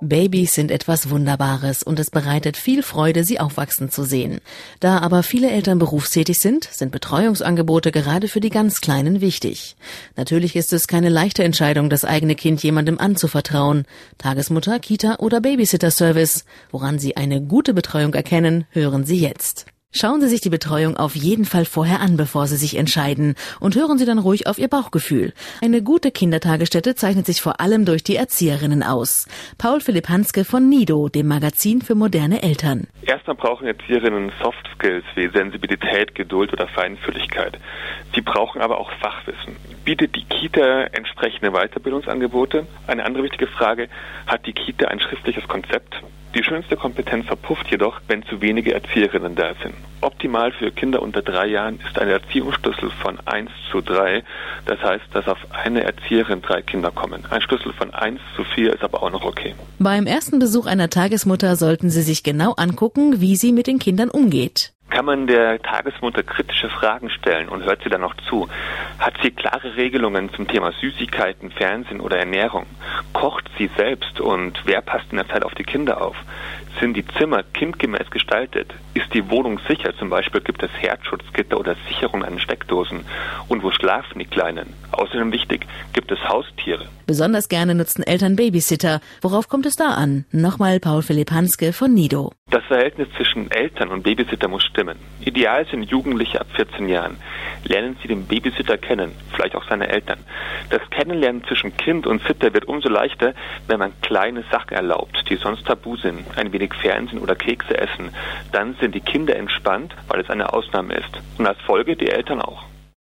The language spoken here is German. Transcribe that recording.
Babys sind etwas Wunderbares und es bereitet viel Freude, sie aufwachsen zu sehen. Da aber viele Eltern berufstätig sind, sind Betreuungsangebote gerade für die ganz Kleinen wichtig. Natürlich ist es keine leichte Entscheidung, das eigene Kind jemandem anzuvertrauen. Tagesmutter, Kita oder Babysitter-Service. Woran Sie eine gute Betreuung erkennen, hören Sie jetzt. Schauen Sie sich die Betreuung auf jeden Fall vorher an, bevor Sie sich entscheiden und hören Sie dann ruhig auf Ihr Bauchgefühl. Eine gute Kindertagesstätte zeichnet sich vor allem durch die Erzieherinnen aus. Paul Philipp Hanske von Nido, dem Magazin für moderne Eltern. Erstmal brauchen Erzieherinnen Soft Skills wie Sensibilität, Geduld oder Feinfühligkeit. Sie brauchen aber auch Fachwissen. Bietet die Kita entsprechende Weiterbildungsangebote? Eine andere wichtige Frage, hat die Kita ein schriftliches Konzept? Die schönste Kompetenz verpufft jedoch, wenn zu wenige Erzieherinnen da sind. Optimal für Kinder unter drei Jahren ist ein Erziehungsschlüssel von 1 zu 3. Das heißt, dass auf eine Erzieherin drei Kinder kommen. Ein Schlüssel von 1 zu 4 ist aber auch noch okay. Beim ersten Besuch einer Tagesmutter sollten Sie sich genau angucken, wie sie mit den Kindern umgeht. Kann man der Tagesmutter kritische Fragen stellen und hört sie dann noch zu? Hat sie klare Regelungen zum Thema Süßigkeiten, Fernsehen oder Ernährung? Kocht sie selbst und wer passt in der Zeit auf die Kinder auf? Sind die Zimmer kindgemäß gestaltet? Ist die Wohnung sicher? Zum Beispiel gibt es Herzschutzgitter oder Sicherung an Steckdosen. Und wo schlafen die Kleinen? Außerdem wichtig, gibt es Haustiere? Besonders gerne nutzen Eltern Babysitter. Worauf kommt es da an? Nochmal Paul Philipp Hanske von Nido. Das Verhältnis zwischen Eltern und Babysitter muss stimmen. Ideal sind Jugendliche ab 14 Jahren. Lernen Sie den Babysitter kennen, vielleicht auch seine Eltern. Das Kennenlernen zwischen Kind und Sitter wird umso leichter, wenn man kleine Sachen erlaubt, die sonst tabu sind. Ein wenig Fernsehen oder Kekse essen. Dann sind die Kinder entspannt, weil es eine Ausnahme ist. Und als Folge die Eltern auch.